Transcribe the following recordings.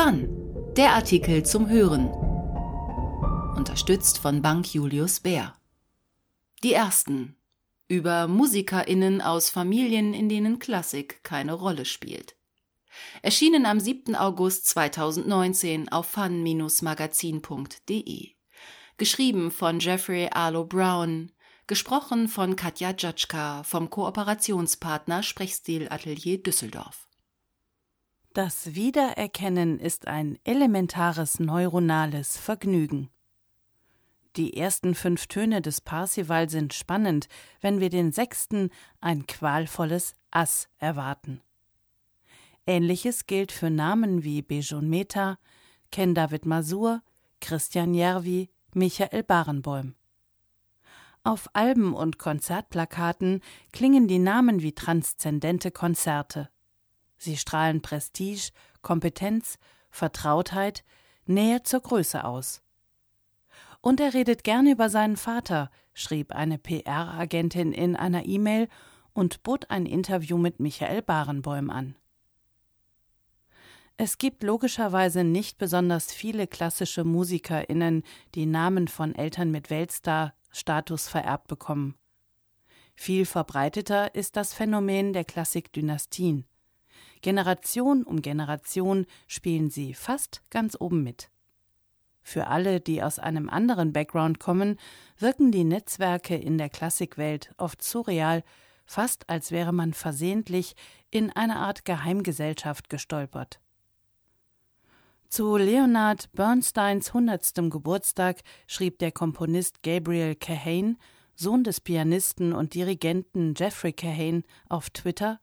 Fun, der Artikel zum Hören. Unterstützt von Bank Julius Bär. Die ersten. Über MusikerInnen aus Familien, in denen Klassik keine Rolle spielt. Erschienen am 7. August 2019 auf fun-magazin.de. Geschrieben von Jeffrey Arlo Brown. Gesprochen von Katja Jatschka vom Kooperationspartner Sprechstil Atelier Düsseldorf. Das Wiedererkennen ist ein elementares neuronales Vergnügen. Die ersten fünf Töne des Parsival sind spannend, wenn wir den sechsten, ein qualvolles Ass, erwarten. Ähnliches gilt für Namen wie Bejon Meta, Ken David Masur, Christian Järvi, Michael Barenbäum. Auf Alben und Konzertplakaten klingen die Namen wie transzendente Konzerte. Sie strahlen Prestige, Kompetenz, Vertrautheit, Nähe zur Größe aus. Und er redet gern über seinen Vater, schrieb eine PR-Agentin in einer E-Mail und bot ein Interview mit Michael Barenbäum an. Es gibt logischerweise nicht besonders viele klassische MusikerInnen, die Namen von Eltern mit Weltstar-Status vererbt bekommen. Viel verbreiteter ist das Phänomen der Klassikdynastien. Generation um Generation spielen sie fast ganz oben mit. Für alle, die aus einem anderen Background kommen, wirken die Netzwerke in der Klassikwelt oft surreal, fast als wäre man versehentlich in eine Art Geheimgesellschaft gestolpert. Zu Leonard Bernsteins hundertstem Geburtstag schrieb der Komponist Gabriel Kahane, Sohn des Pianisten und Dirigenten Jeffrey Kahane, auf Twitter,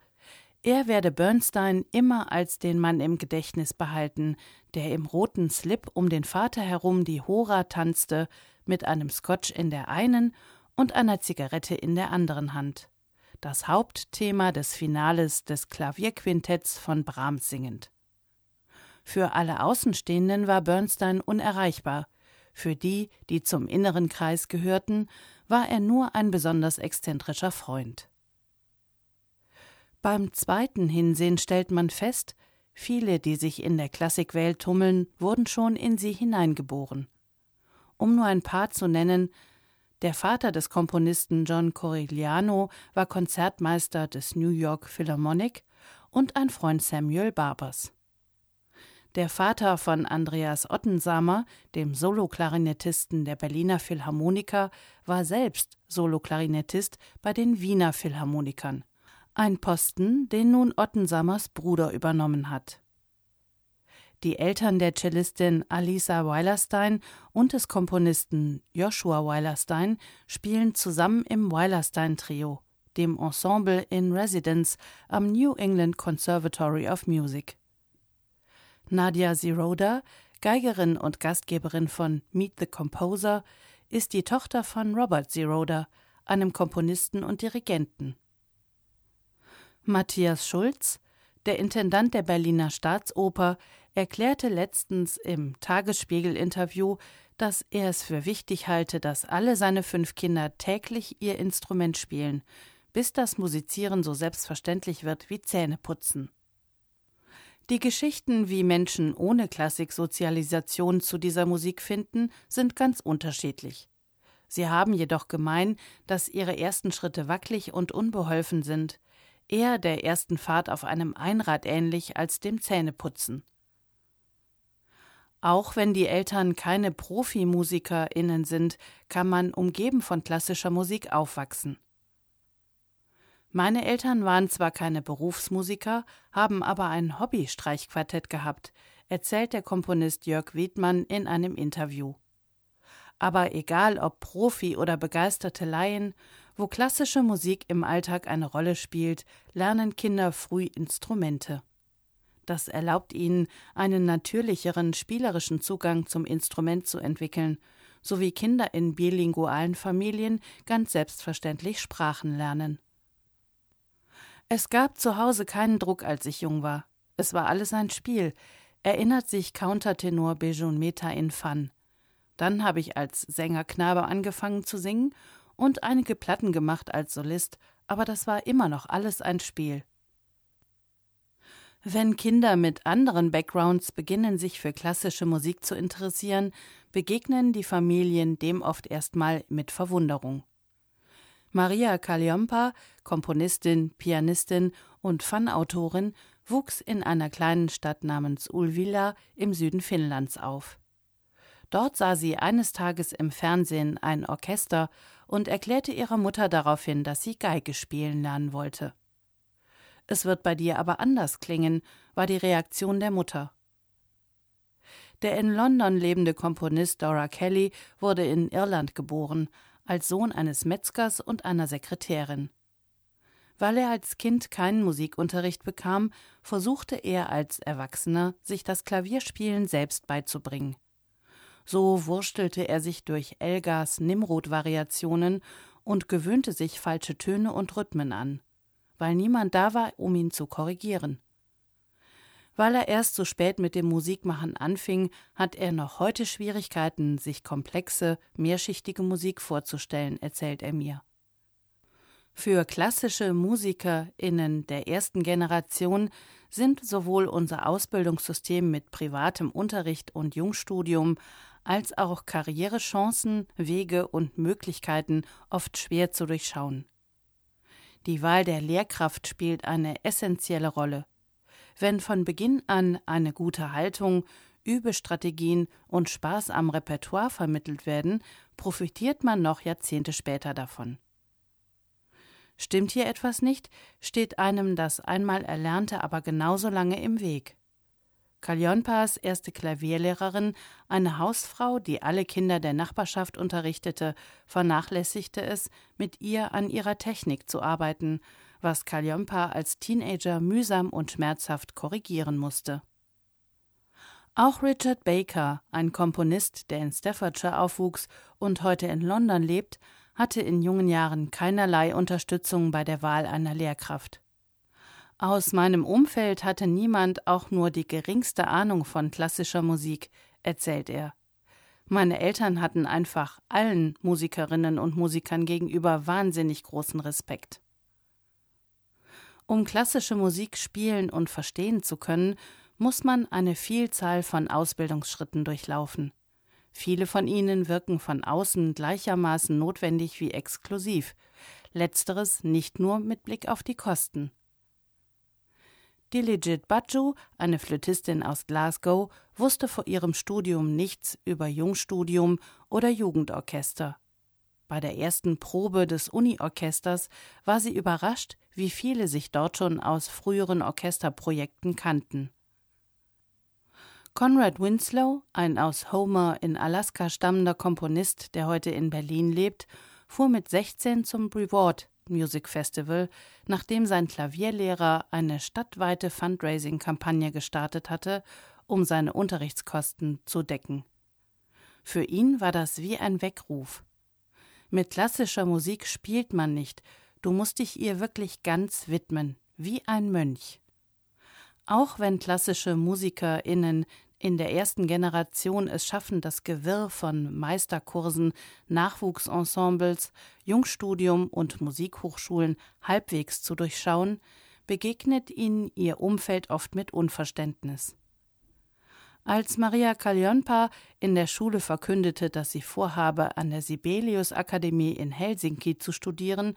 er werde Bernstein immer als den Mann im Gedächtnis behalten, der im roten Slip um den Vater herum die Hora tanzte, mit einem Scotch in der einen und einer Zigarette in der anderen Hand. Das Hauptthema des Finales des Klavierquintetts von Brahms singend. Für alle Außenstehenden war Bernstein unerreichbar. Für die, die zum inneren Kreis gehörten, war er nur ein besonders exzentrischer Freund. Beim zweiten Hinsehen stellt man fest, viele, die sich in der Klassikwelt tummeln, wurden schon in sie hineingeboren. Um nur ein paar zu nennen, der Vater des Komponisten John Corigliano war Konzertmeister des New York Philharmonic und ein Freund Samuel Barbers. Der Vater von Andreas Ottensamer, dem Soloklarinettisten der Berliner Philharmoniker, war selbst Soloklarinettist bei den Wiener Philharmonikern ein Posten, den nun Ottensamers Bruder übernommen hat. Die Eltern der Cellistin Alisa Weilerstein und des Komponisten Joshua Weilerstein spielen zusammen im Weilerstein Trio, dem Ensemble in Residence am New England Conservatory of Music. Nadia Ziroda, Geigerin und Gastgeberin von Meet the Composer, ist die Tochter von Robert Ziroda, einem Komponisten und Dirigenten. Matthias Schulz, der Intendant der Berliner Staatsoper, erklärte letztens im Tagesspiegel-Interview, dass er es für wichtig halte, dass alle seine fünf Kinder täglich ihr Instrument spielen, bis das Musizieren so selbstverständlich wird wie Zähneputzen. Die Geschichten, wie Menschen ohne Klassiksozialisation zu dieser Musik finden, sind ganz unterschiedlich. Sie haben jedoch gemein, dass ihre ersten Schritte wackelig und unbeholfen sind, eher der ersten Fahrt auf einem Einrad ähnlich als dem Zähneputzen. Auch wenn die Eltern keine ProfimusikerInnen sind, kann man umgeben von klassischer Musik aufwachsen. Meine Eltern waren zwar keine Berufsmusiker, haben aber ein Hobby-Streichquartett gehabt, erzählt der Komponist Jörg Wiedmann in einem Interview. Aber egal ob Profi oder begeisterte Laien, wo klassische Musik im Alltag eine Rolle spielt, lernen Kinder früh Instrumente. Das erlaubt ihnen, einen natürlicheren, spielerischen Zugang zum Instrument zu entwickeln, so wie Kinder in bilingualen Familien ganz selbstverständlich Sprachen lernen. Es gab zu Hause keinen Druck, als ich jung war. Es war alles ein Spiel, erinnert sich Countertenor Bejun Meta in Fan. Dann habe ich als Sängerknabe angefangen zu singen und einige Platten gemacht als Solist, aber das war immer noch alles ein Spiel. Wenn Kinder mit anderen Backgrounds beginnen, sich für klassische Musik zu interessieren, begegnen die Familien dem oft erstmal mit Verwunderung. Maria Kaliompa, Komponistin, Pianistin und Fanautorin, wuchs in einer kleinen Stadt namens Ulvila im Süden Finnlands auf. Dort sah sie eines Tages im Fernsehen ein Orchester und erklärte ihrer Mutter daraufhin, dass sie Geige spielen lernen wollte. Es wird bei dir aber anders klingen, war die Reaktion der Mutter. Der in London lebende Komponist Dora Kelly wurde in Irland geboren, als Sohn eines Metzgers und einer Sekretärin. Weil er als Kind keinen Musikunterricht bekam, versuchte er als Erwachsener, sich das Klavierspielen selbst beizubringen. So wurstelte er sich durch Elgars Nimrod-Variationen und gewöhnte sich falsche Töne und Rhythmen an, weil niemand da war, um ihn zu korrigieren. Weil er erst so spät mit dem Musikmachen anfing, hat er noch heute Schwierigkeiten, sich komplexe, mehrschichtige Musik vorzustellen, erzählt er mir. Für klassische MusikerInnen der ersten Generation sind sowohl unser Ausbildungssystem mit privatem Unterricht und Jungstudium als auch Karrierechancen, Wege und Möglichkeiten oft schwer zu durchschauen. Die Wahl der Lehrkraft spielt eine essentielle Rolle. Wenn von Beginn an eine gute Haltung, Übestrategien und Spaß am Repertoire vermittelt werden, profitiert man noch Jahrzehnte später davon. Stimmt hier etwas nicht, steht einem das einmal Erlernte aber genauso lange im Weg. Kaljonpas erste Klavierlehrerin, eine Hausfrau, die alle Kinder der Nachbarschaft unterrichtete, vernachlässigte es, mit ihr an ihrer Technik zu arbeiten, was Kaljonpa als Teenager mühsam und schmerzhaft korrigieren musste. Auch Richard Baker, ein Komponist, der in Staffordshire aufwuchs und heute in London lebt, hatte in jungen Jahren keinerlei Unterstützung bei der Wahl einer Lehrkraft. Aus meinem Umfeld hatte niemand auch nur die geringste Ahnung von klassischer Musik, erzählt er. Meine Eltern hatten einfach allen Musikerinnen und Musikern gegenüber wahnsinnig großen Respekt. Um klassische Musik spielen und verstehen zu können, muss man eine Vielzahl von Ausbildungsschritten durchlaufen. Viele von ihnen wirken von außen gleichermaßen notwendig wie exklusiv, letzteres nicht nur mit Blick auf die Kosten. Diligit Baju, eine Flötistin aus Glasgow, wusste vor ihrem Studium nichts über Jungstudium oder Jugendorchester. Bei der ersten Probe des Uniorchesters war sie überrascht, wie viele sich dort schon aus früheren Orchesterprojekten kannten. Conrad Winslow, ein aus Homer in Alaska stammender Komponist, der heute in Berlin lebt, fuhr mit 16 zum Brevard Music Festival, nachdem sein Klavierlehrer eine stadtweite Fundraising-Kampagne gestartet hatte, um seine Unterrichtskosten zu decken. Für ihn war das wie ein Weckruf. Mit klassischer Musik spielt man nicht, du musst dich ihr wirklich ganz widmen, wie ein Mönch. Auch wenn klassische MusikerInnen in der ersten Generation es schaffen, das Gewirr von Meisterkursen, Nachwuchsensembles, Jungstudium und Musikhochschulen halbwegs zu durchschauen, begegnet ihnen ihr Umfeld oft mit Unverständnis. Als Maria Kaljonpa in der Schule verkündete, dass sie vorhabe, an der Sibelius Akademie in Helsinki zu studieren,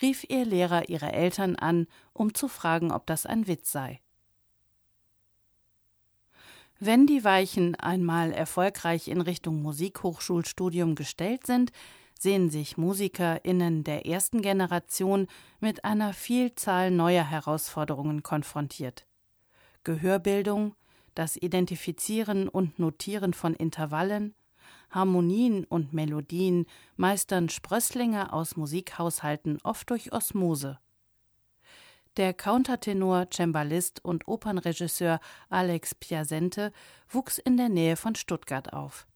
rief ihr Lehrer ihre Eltern an, um zu fragen, ob das ein Witz sei. Wenn die Weichen einmal erfolgreich in Richtung Musikhochschulstudium gestellt sind, sehen sich MusikerInnen der ersten Generation mit einer Vielzahl neuer Herausforderungen konfrontiert. Gehörbildung, das Identifizieren und Notieren von Intervallen, Harmonien und Melodien meistern Sprösslinge aus Musikhaushalten oft durch Osmose. Der Countertenor, Cembalist und Opernregisseur Alex Piasente wuchs in der Nähe von Stuttgart auf.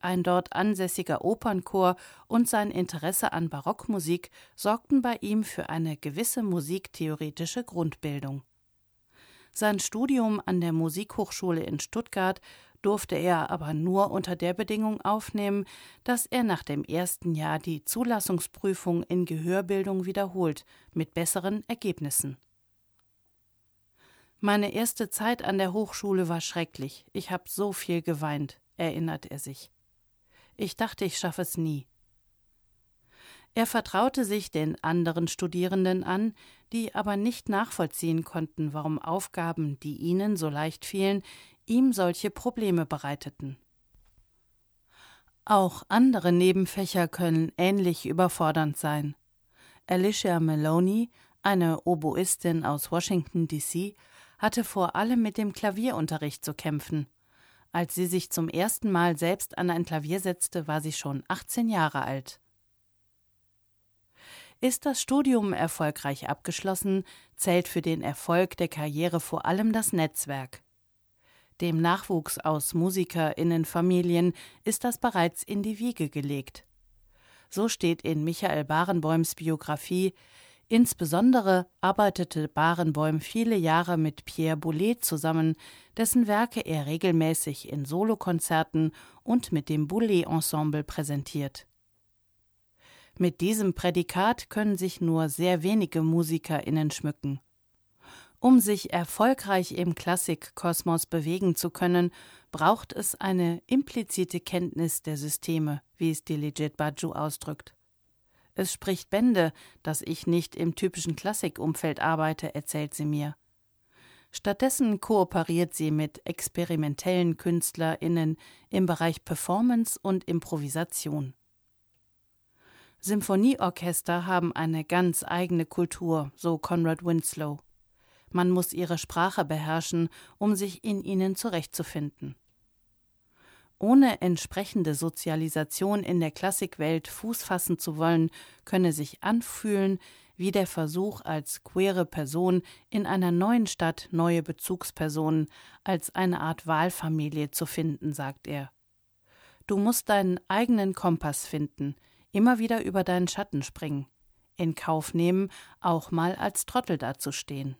Ein dort ansässiger Opernchor und sein Interesse an Barockmusik sorgten bei ihm für eine gewisse musiktheoretische Grundbildung. Sein Studium an der Musikhochschule in Stuttgart durfte er aber nur unter der Bedingung aufnehmen, dass er nach dem ersten Jahr die Zulassungsprüfung in Gehörbildung wiederholt, mit besseren Ergebnissen. Meine erste Zeit an der Hochschule war schrecklich. Ich habe so viel geweint, erinnert er sich. Ich dachte, ich schaffe es nie. Er vertraute sich den anderen Studierenden an, die aber nicht nachvollziehen konnten, warum Aufgaben, die ihnen so leicht fielen, ihm solche Probleme bereiteten. Auch andere Nebenfächer können ähnlich überfordernd sein. Alicia Maloney, eine Oboistin aus Washington, D.C., hatte vor allem mit dem Klavierunterricht zu kämpfen. Als sie sich zum ersten Mal selbst an ein Klavier setzte, war sie schon 18 Jahre alt. Ist das Studium erfolgreich abgeschlossen, zählt für den Erfolg der Karriere vor allem das Netzwerk. Dem Nachwuchs aus Musikerinnenfamilien ist das bereits in die Wiege gelegt. So steht in Michael Barenboims Biografie, Insbesondere arbeitete Barenboim viele Jahre mit Pierre Boulez zusammen, dessen Werke er regelmäßig in Solokonzerten und mit dem Boulez Ensemble präsentiert. Mit diesem Prädikat können sich nur sehr wenige MusikerInnen schmücken. Um sich erfolgreich im Klassikkosmos bewegen zu können, braucht es eine implizite Kenntnis der Systeme, wie es Diligit Baju ausdrückt. Es spricht Bände, dass ich nicht im typischen Klassikumfeld arbeite, erzählt sie mir. Stattdessen kooperiert sie mit experimentellen KünstlerInnen im Bereich Performance und Improvisation. Symphonieorchester haben eine ganz eigene Kultur, so Conrad Winslow. Man muss ihre Sprache beherrschen, um sich in ihnen zurechtzufinden. Ohne entsprechende Sozialisation in der Klassikwelt Fuß fassen zu wollen, könne sich anfühlen wie der Versuch, als queere Person in einer neuen Stadt neue Bezugspersonen als eine Art Wahlfamilie zu finden, sagt er. Du musst deinen eigenen Kompass finden, immer wieder über deinen Schatten springen, in Kauf nehmen, auch mal als Trottel dazustehen.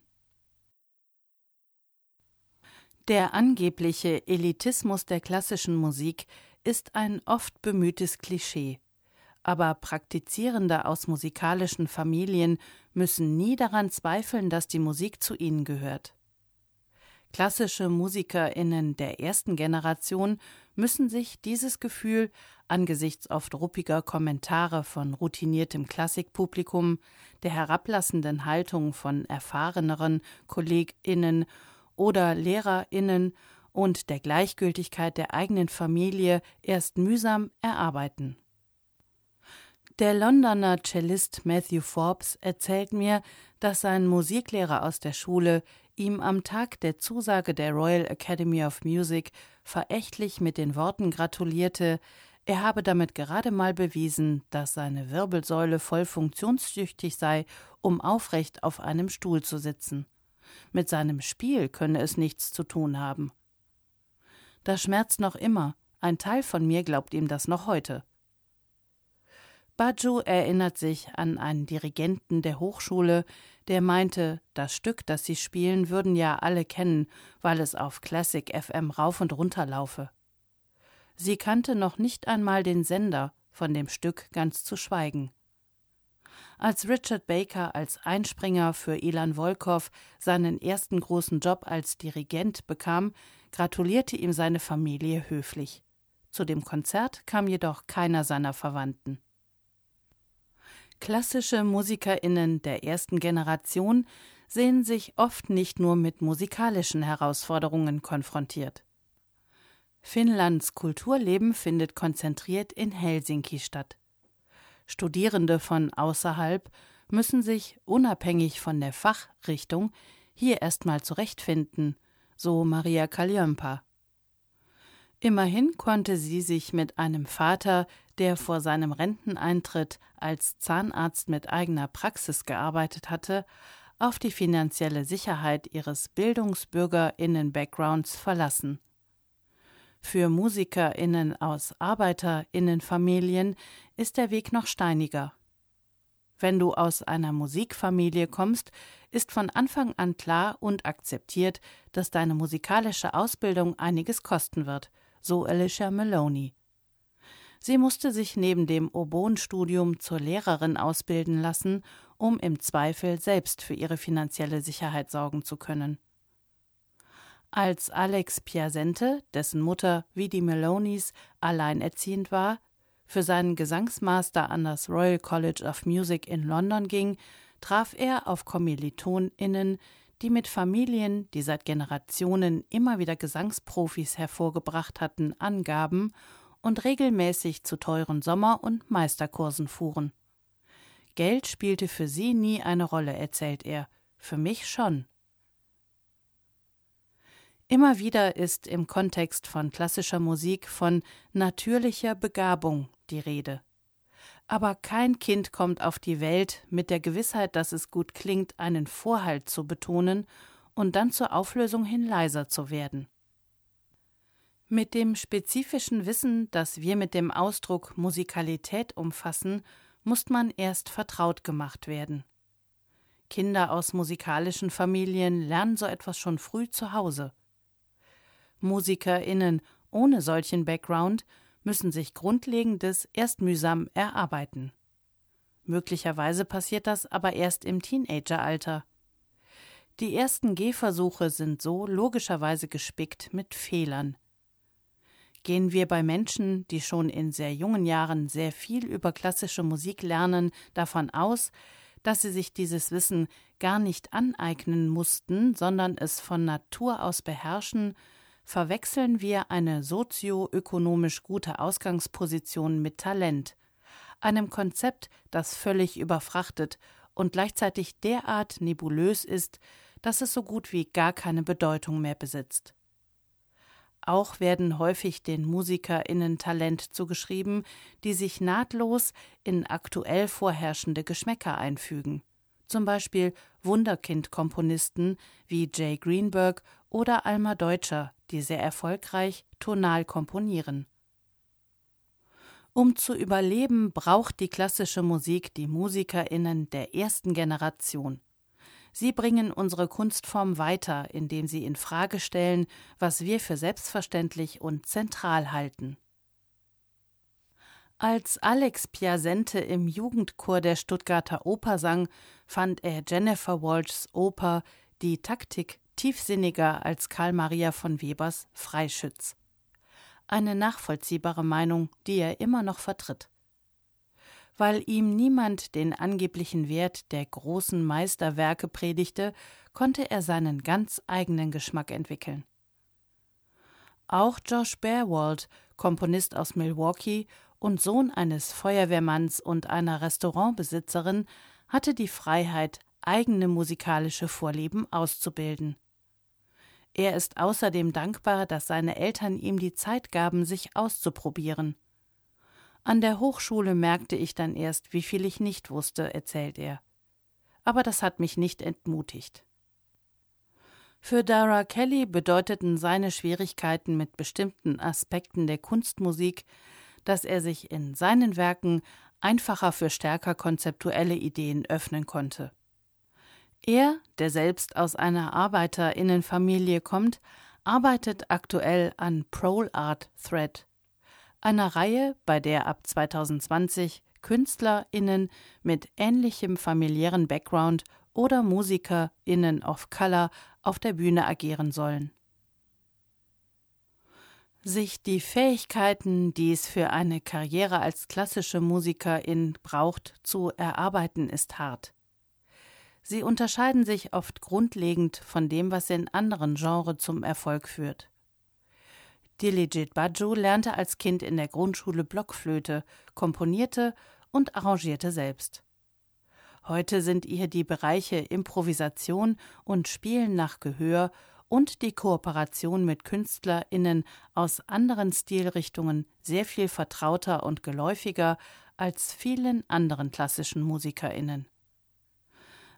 Der angebliche Elitismus der klassischen Musik ist ein oft bemühtes Klischee. Aber Praktizierende aus musikalischen Familien müssen nie daran zweifeln, dass die Musik zu ihnen gehört. Klassische MusikerInnen der ersten Generation müssen sich dieses Gefühl angesichts oft ruppiger Kommentare von routiniertem Klassikpublikum, der herablassenden Haltung von erfahreneren KollegInnen oder LehrerInnen und der Gleichgültigkeit der eigenen Familie erst mühsam erarbeiten. Der Londoner Cellist Matthew Forbes erzählt mir, dass sein Musiklehrer aus der Schule ihm am Tag der Zusage der Royal Academy of Music verächtlich mit den Worten gratulierte, er habe damit gerade mal bewiesen, dass seine Wirbelsäule voll funktionstüchtig sei, um aufrecht auf einem Stuhl zu sitzen. Mit seinem Spiel könne es nichts zu tun haben. Das schmerzt noch immer, ein Teil von mir glaubt ihm das noch heute. Baju erinnert sich an einen Dirigenten der Hochschule, der meinte, das Stück, das sie spielen, würden ja alle kennen, weil es auf Classic FM rauf und runter laufe. Sie kannte noch nicht einmal den Sender, von dem Stück ganz zu schweigen. Als Richard Baker als Einspringer für Ilan Volkov seinen ersten großen Job als Dirigent bekam, gratulierte ihm seine Familie höflich. Zu dem Konzert kam jedoch keiner seiner Verwandten. Klassische Musikerinnen der ersten Generation sehen sich oft nicht nur mit musikalischen Herausforderungen konfrontiert. Finnlands Kulturleben findet konzentriert in Helsinki statt. Studierende von außerhalb müssen sich unabhängig von der Fachrichtung hier erstmal zurechtfinden, so Maria Kaljampa. Immerhin konnte sie sich mit einem Vater, der vor seinem Renteneintritt als Zahnarzt mit eigener Praxis gearbeitet hatte, auf die finanzielle Sicherheit ihres Bildungsbürgerinnen-Backgrounds verlassen. Für Musikerinnen aus Arbeiterinnenfamilien ist der Weg noch steiniger. Wenn du aus einer Musikfamilie kommst, ist von Anfang an klar und akzeptiert, dass deine musikalische Ausbildung einiges kosten wird, so Alicia Maloney. Sie musste sich neben dem Oboenstudium zur Lehrerin ausbilden lassen, um im Zweifel selbst für ihre finanzielle Sicherheit sorgen zu können. Als Alex Piasente, dessen Mutter wie die Melonis alleinerziehend war, für seinen Gesangsmaster an das Royal College of Music in London ging, traf er auf KommilitonInnen, die mit Familien, die seit Generationen immer wieder Gesangsprofis hervorgebracht hatten, angaben und regelmäßig zu teuren Sommer- und Meisterkursen fuhren. Geld spielte für sie nie eine Rolle, erzählt er, für mich schon. Immer wieder ist im Kontext von klassischer Musik von natürlicher Begabung die Rede. Aber kein Kind kommt auf die Welt mit der Gewissheit, dass es gut klingt, einen Vorhalt zu betonen und dann zur Auflösung hin leiser zu werden. Mit dem spezifischen Wissen, das wir mit dem Ausdruck Musikalität umfassen, muss man erst vertraut gemacht werden. Kinder aus musikalischen Familien lernen so etwas schon früh zu Hause. MusikerInnen ohne solchen Background müssen sich Grundlegendes erst mühsam erarbeiten. Möglicherweise passiert das aber erst im Teenageralter. Die ersten Gehversuche sind so logischerweise gespickt mit Fehlern. Gehen wir bei Menschen, die schon in sehr jungen Jahren sehr viel über klassische Musik lernen, davon aus, dass sie sich dieses Wissen gar nicht aneignen mussten, sondern es von Natur aus beherrschen, verwechseln wir eine sozioökonomisch gute Ausgangsposition mit Talent, einem Konzept, das völlig überfrachtet und gleichzeitig derart nebulös ist, dass es so gut wie gar keine Bedeutung mehr besitzt. Auch werden häufig den MusikerInnen Talent zugeschrieben, die sich nahtlos in aktuell vorherrschende Geschmäcker einfügen. Zum Beispiel Wunderkind-Komponisten wie Jay Greenberg oder Alma Deutscher, die sehr erfolgreich tonal komponieren. Um zu überleben, braucht die klassische Musik die Musikerinnen der ersten Generation. Sie bringen unsere Kunstform weiter, indem sie in Frage stellen, was wir für selbstverständlich und zentral halten. Als Alex Piasente im Jugendchor der Stuttgarter Oper sang, fand er Jennifer Walshs Oper Die Taktik tiefsinniger als Karl Maria von Webers Freischütz. Eine nachvollziehbare Meinung, die er immer noch vertritt. Weil ihm niemand den angeblichen Wert der großen Meisterwerke predigte, konnte er seinen ganz eigenen Geschmack entwickeln. Auch Josh Bearwald, Komponist aus Milwaukee und Sohn eines Feuerwehrmanns und einer Restaurantbesitzerin, hatte die Freiheit, eigene musikalische Vorlieben auszubilden. Er ist außerdem dankbar, dass seine Eltern ihm die Zeit gaben, sich auszuprobieren. An der Hochschule merkte ich dann erst, wie viel ich nicht wusste, erzählt er. Aber das hat mich nicht entmutigt. Für Dara Kelly bedeuteten seine Schwierigkeiten mit bestimmten Aspekten der Kunstmusik, dass er sich in seinen Werken einfacher für stärker konzeptuelle Ideen öffnen konnte. Er, der selbst aus einer Arbeiterinnenfamilie kommt, arbeitet aktuell an Prol Art Thread, einer Reihe, bei der ab 2020 KünstlerInnen mit ähnlichem familiären Background oder MusikerInnen of Color auf der Bühne agieren sollen. Sich die Fähigkeiten, die es für eine Karriere als klassische Musikerin braucht, zu erarbeiten, ist hart. Sie unterscheiden sich oft grundlegend von dem, was in anderen Genres zum Erfolg führt. Diligit Baju lernte als Kind in der Grundschule Blockflöte, komponierte und arrangierte selbst. Heute sind ihr die Bereiche Improvisation und Spielen nach Gehör und die Kooperation mit KünstlerInnen aus anderen Stilrichtungen sehr viel vertrauter und geläufiger als vielen anderen klassischen MusikerInnen.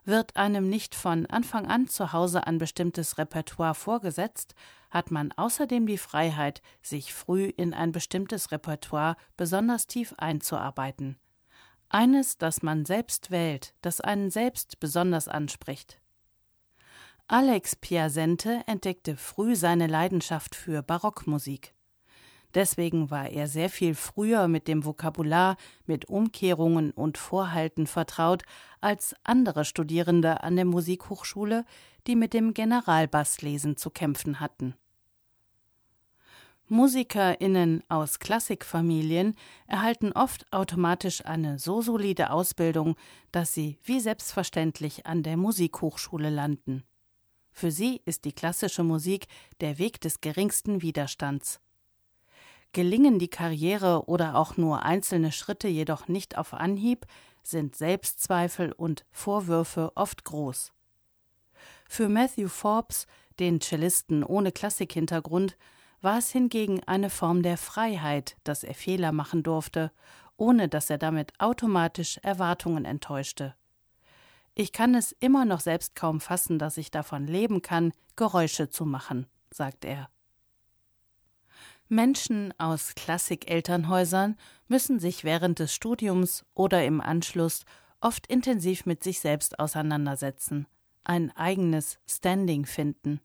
Wird einem nicht von Anfang an zu Hause ein bestimmtes Repertoire vorgesetzt, hat man außerdem die Freiheit, sich früh in ein bestimmtes Repertoire besonders tief einzuarbeiten. Eines, das man selbst wählt, das einen selbst besonders anspricht. Alex Piasente entdeckte früh seine Leidenschaft für Barockmusik. Deswegen war er sehr viel früher mit dem Vokabular, mit Umkehrungen und Vorhalten vertraut als andere Studierende an der Musikhochschule, die mit dem Generalbasslesen zu kämpfen hatten. MusikerInnen aus Klassikfamilien erhalten oft automatisch eine so solide Ausbildung, dass sie wie selbstverständlich an der Musikhochschule landen. Für sie ist die klassische Musik der Weg des geringsten Widerstands. Gelingen die Karriere oder auch nur einzelne Schritte jedoch nicht auf Anhieb, sind Selbstzweifel und Vorwürfe oft groß. Für Matthew Forbes, den Cellisten ohne Klassikhintergrund, war es hingegen eine Form der Freiheit, dass er Fehler machen durfte, ohne dass er damit automatisch Erwartungen enttäuschte. Ich kann es immer noch selbst kaum fassen, dass ich davon leben kann, Geräusche zu machen, sagt er. Menschen aus Klassikelternhäusern müssen sich während des Studiums oder im Anschluss oft intensiv mit sich selbst auseinandersetzen, ein eigenes Standing finden.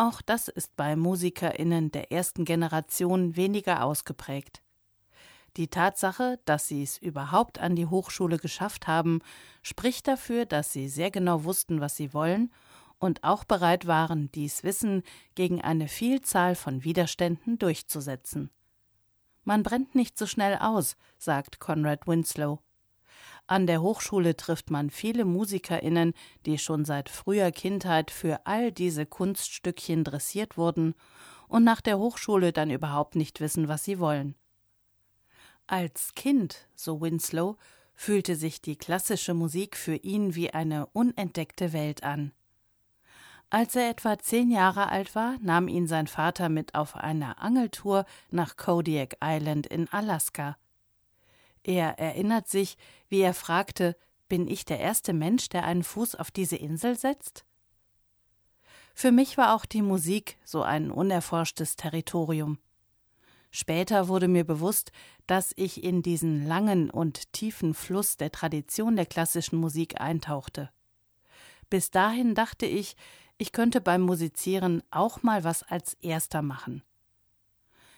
Auch das ist bei Musikerinnen der ersten Generation weniger ausgeprägt. Die Tatsache, dass sie es überhaupt an die Hochschule geschafft haben, spricht dafür, dass sie sehr genau wussten, was sie wollen und auch bereit waren, dies Wissen gegen eine Vielzahl von Widerständen durchzusetzen. Man brennt nicht so schnell aus, sagt Conrad Winslow. An der Hochschule trifft man viele Musikerinnen, die schon seit früher Kindheit für all diese Kunststückchen dressiert wurden und nach der Hochschule dann überhaupt nicht wissen, was sie wollen. Als Kind, so Winslow, fühlte sich die klassische Musik für ihn wie eine unentdeckte Welt an. Als er etwa zehn Jahre alt war, nahm ihn sein Vater mit auf eine Angeltour nach Kodiak Island in Alaska. Er erinnert sich, wie er fragte, bin ich der erste Mensch, der einen Fuß auf diese Insel setzt? Für mich war auch die Musik so ein unerforschtes Territorium. Später wurde mir bewusst, dass ich in diesen langen und tiefen Fluss der Tradition der klassischen Musik eintauchte. Bis dahin dachte ich, ich könnte beim Musizieren auch mal was als Erster machen.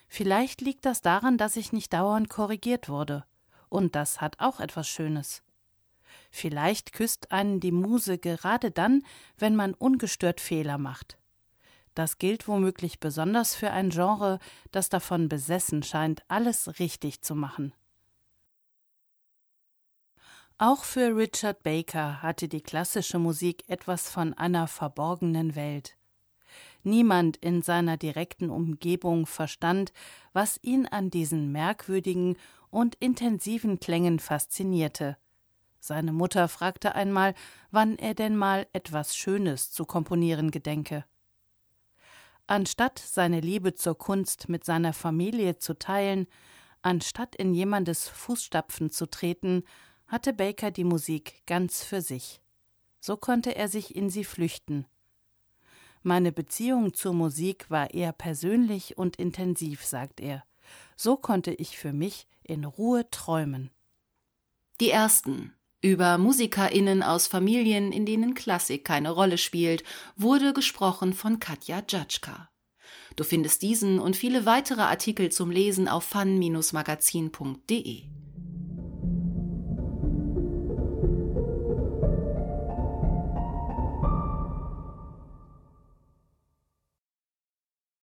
Vielleicht liegt das daran, dass ich nicht dauernd korrigiert wurde, und das hat auch etwas Schönes. Vielleicht küsst einen die Muse gerade dann, wenn man ungestört Fehler macht. Das gilt womöglich besonders für ein Genre, das davon besessen scheint, alles richtig zu machen. Auch für Richard Baker hatte die klassische Musik etwas von einer verborgenen Welt. Niemand in seiner direkten Umgebung verstand, was ihn an diesen merkwürdigen und intensiven Klängen faszinierte. Seine Mutter fragte einmal, wann er denn mal etwas Schönes zu komponieren gedenke. Anstatt seine Liebe zur Kunst mit seiner Familie zu teilen, anstatt in jemandes Fußstapfen zu treten, hatte Baker die Musik ganz für sich. So konnte er sich in sie flüchten. Meine Beziehung zur Musik war eher persönlich und intensiv, sagt er. So konnte ich für mich in Ruhe träumen. Die ersten über MusikerInnen aus Familien, in denen Klassik keine Rolle spielt, wurde gesprochen von Katja Jatschka. Du findest diesen und viele weitere Artikel zum Lesen auf fun-magazin.de.